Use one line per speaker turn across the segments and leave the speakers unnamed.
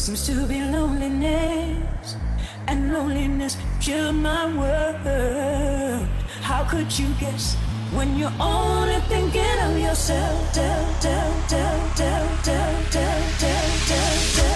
seems to be loneliness, and loneliness filled my world. How could you guess when you're only thinking of yourself? Tell, tell, tell, tell, tell, tell, tell.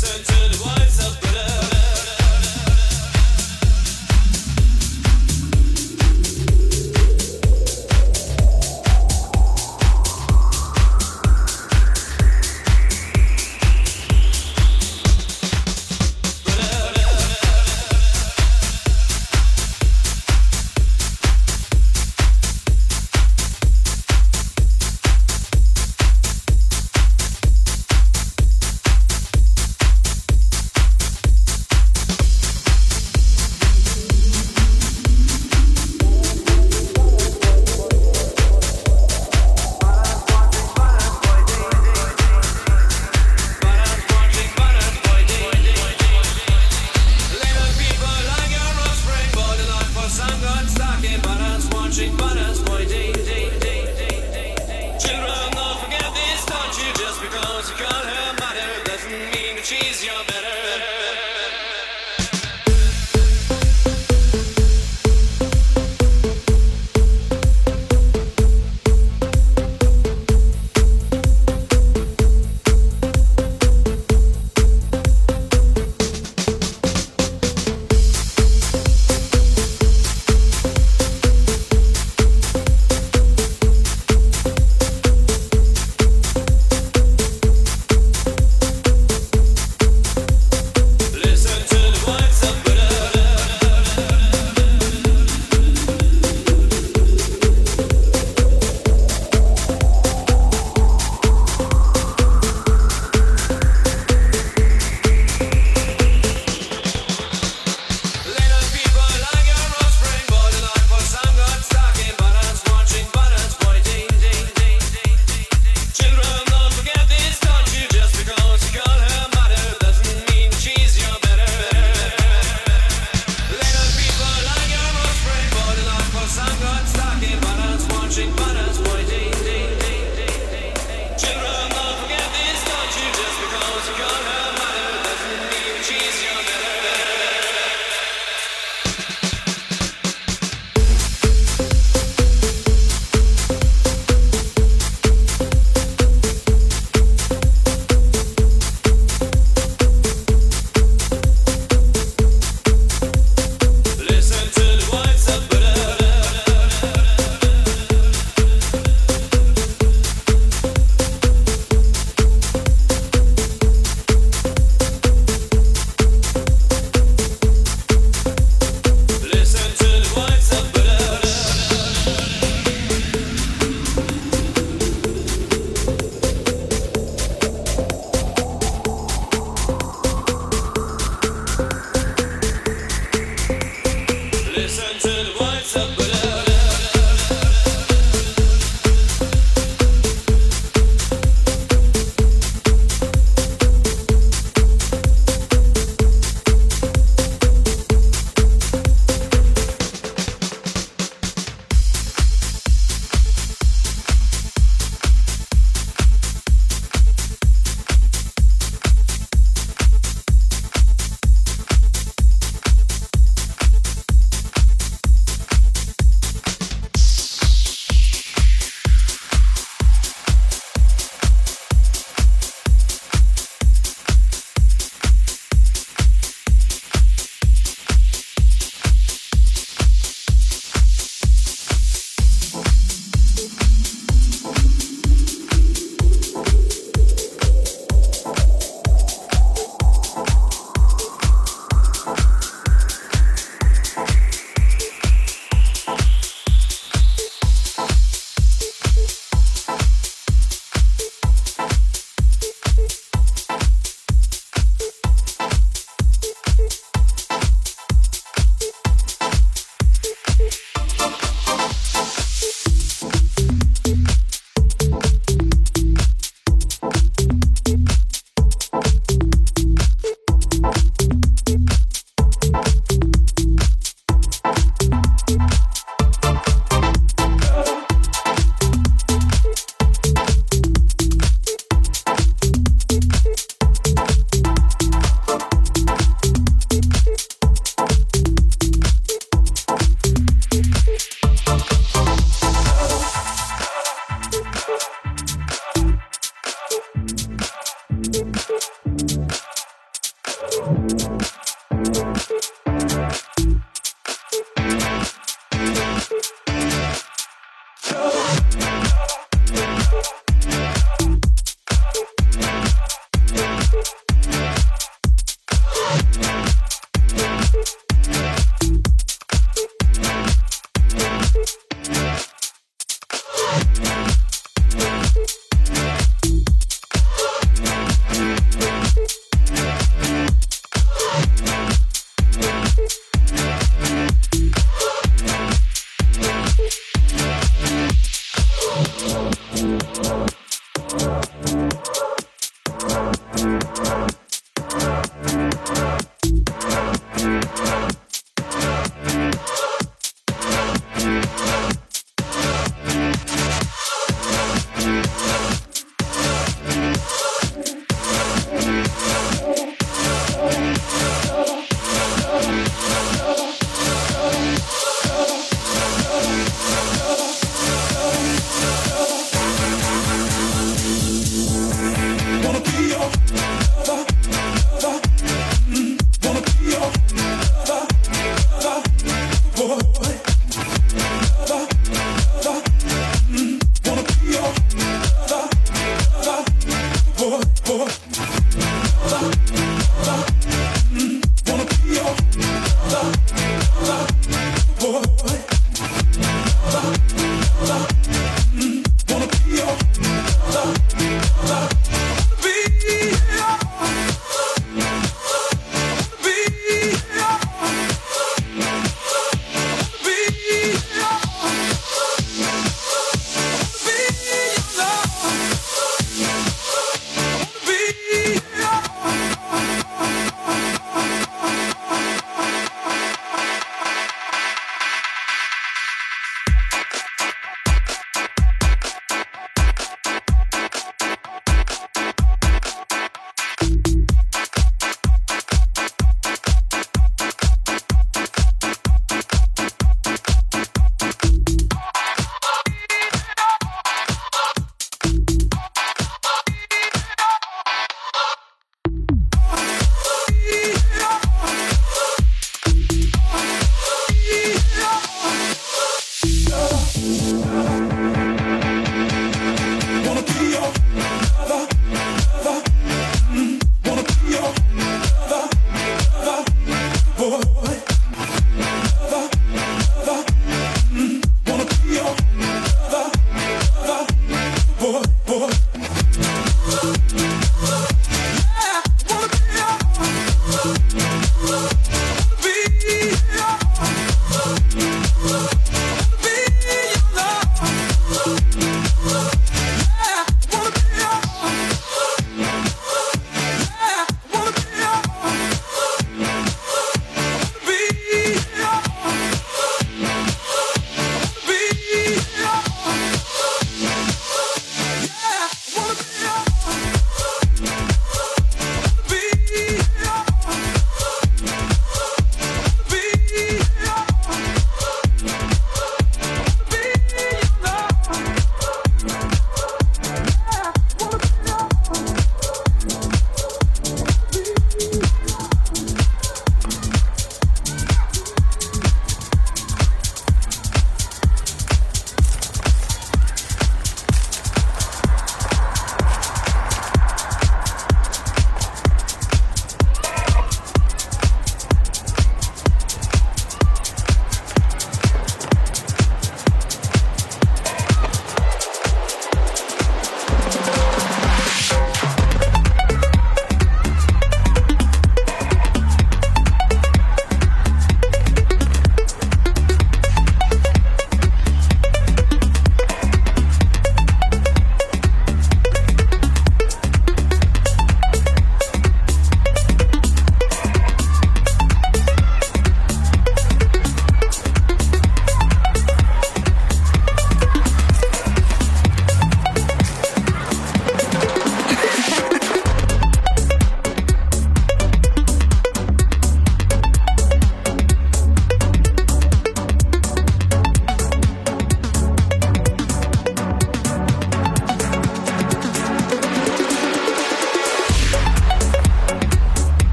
Turn to the wives of the love.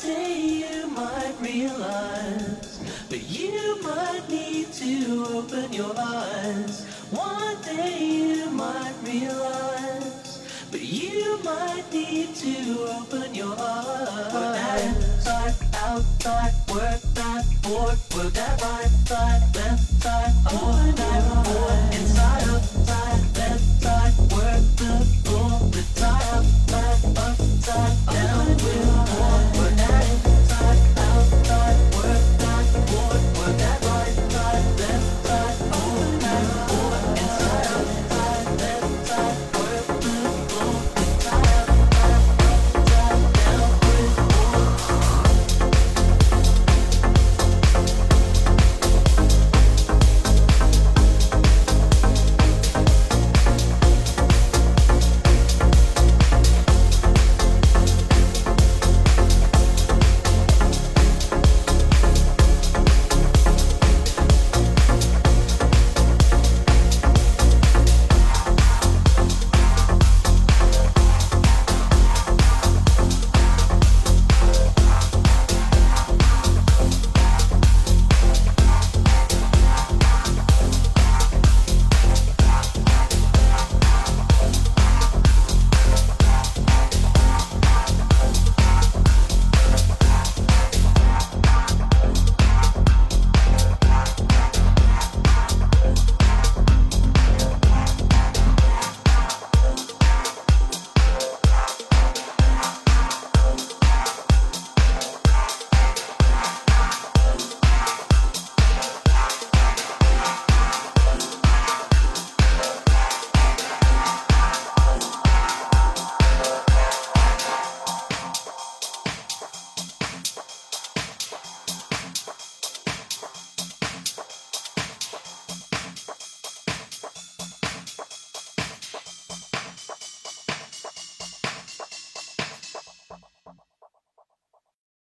day you might realize that you might need to open your eyes. One day you might realize that you might need to open your eyes. Work that side, outside, work that board, work that right side, left side, board, that board, inside, outside, left side, work the